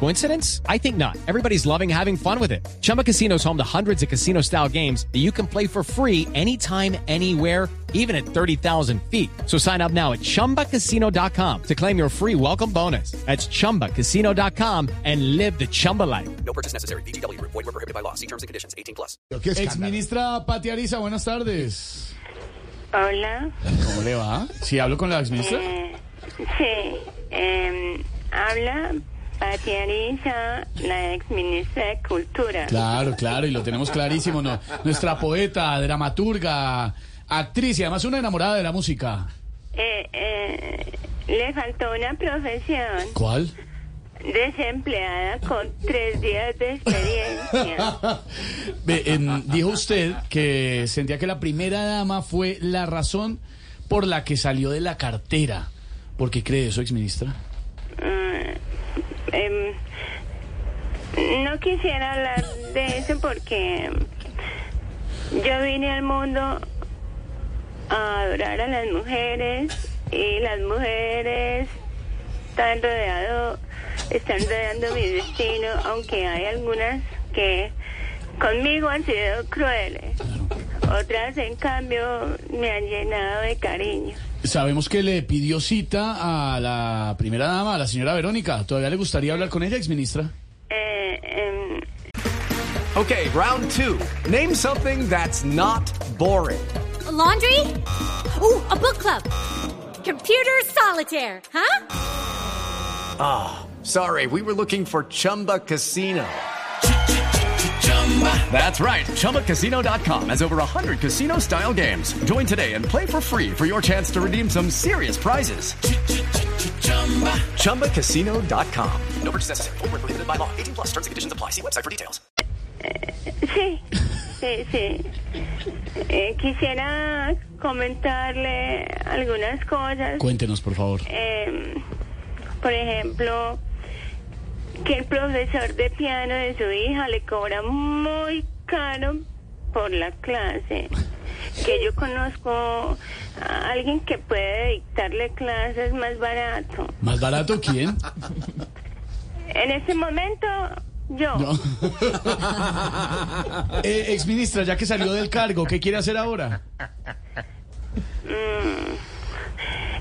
Coincidence? I think not. Everybody's loving having fun with it. Chumba Casino is home to hundreds of casino style games that you can play for free anytime, anywhere, even at 30,000 feet. So sign up now at chumbacasino.com to claim your free welcome bonus. That's chumbacasino.com and live the Chumba life. No purchase necessary. BGW. Void were prohibited by law. See terms and conditions. 18 plus. ¿Qué Ex escándalo? ministra Pati Ariza, buenas tardes. Hola. ¿Cómo le va? ¿Sí hablo con la ex ministra? Eh, sí. eh, habla Pati Ariza, la ex ministra de Cultura. Claro, claro, y lo tenemos clarísimo, ¿no? Nuestra poeta, dramaturga, actriz y además una enamorada de la música. Eh, eh, le faltó una profesión. ¿Cuál? Desempleada con tres días de experiencia. Em, dijo usted que sentía que la primera dama fue la razón por la que salió de la cartera. ¿Por qué cree eso, ex Em, no quisiera hablar de eso porque yo vine al mundo a adorar a las mujeres y las mujeres están rodeado, están rodeando mi destino, aunque hay algunas que conmigo han sido crueles. Otras, en cambio, me han llenado de cariño. Sabemos que le pidió cita a la primera dama, a la señora Verónica. ¿Todavía le gustaría hablar con ella, ex ministra? Eh, em, Okay, round two. Name something that's not boring. A laundry? Ooh, a book club. Computer solitaire, huh? Sorry, we were looking for Chumba Casino. That's right. ChumbaCasino.com has over 100 casino style games. Join today and play for free for your chance to redeem some serious prizes. ChumbaCasino.com. No purchase necessary. Void were prohibited by law. 18 plus terms and conditions apply. See website for details. Sí, sí, sí. Eh, quisiera comentarle algunas cosas. Cuéntenos, por favor. Eh, por ejemplo, que el profesor de piano de su hija le cobra muy caro por la clase. Que yo conozco a alguien que puede dictarle clases más barato. ¿Más barato quién? En este momento, yo. Eh, ex ministra, ya que salió del cargo, ¿qué quiere hacer ahora?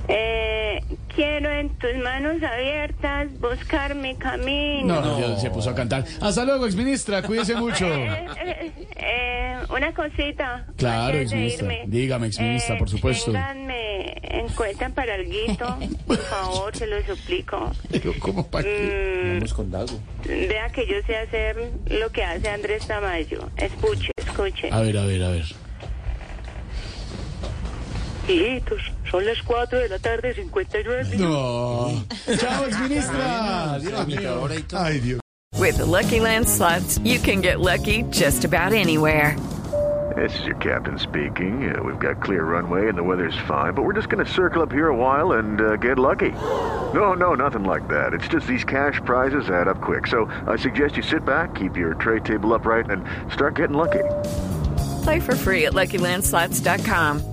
Eh, quiero en tus manos abiertas buscar mi camino. No, no, ya se puso a cantar. Hasta luego, ex ministra, cuídese mucho. Eh, eh, eh, una cosita. Claro, exministra. Dígame, exministra, por supuesto. Ténganme en cuenta para el guito, por favor, se lo suplico. Pero, ¿cómo para qué? Mm, vea que yo sé hacer lo que hace Andrés Tamayo. Escuche, escuche. A ver, a ver, a ver. Hijitos, son las 4 de la tarde, 59 minutos. No. Chao, ex ministra. Dios mío. Ay, Dios. With the Lucky Land slots, you can get lucky just about anywhere. This is your captain speaking. Uh, we've got clear runway and the weather's fine, but we're just going to circle up here a while and uh, get lucky. No, no, nothing like that. It's just these cash prizes add up quick. So I suggest you sit back, keep your tray table upright, and start getting lucky. Play for free at LuckyLandSlots.com.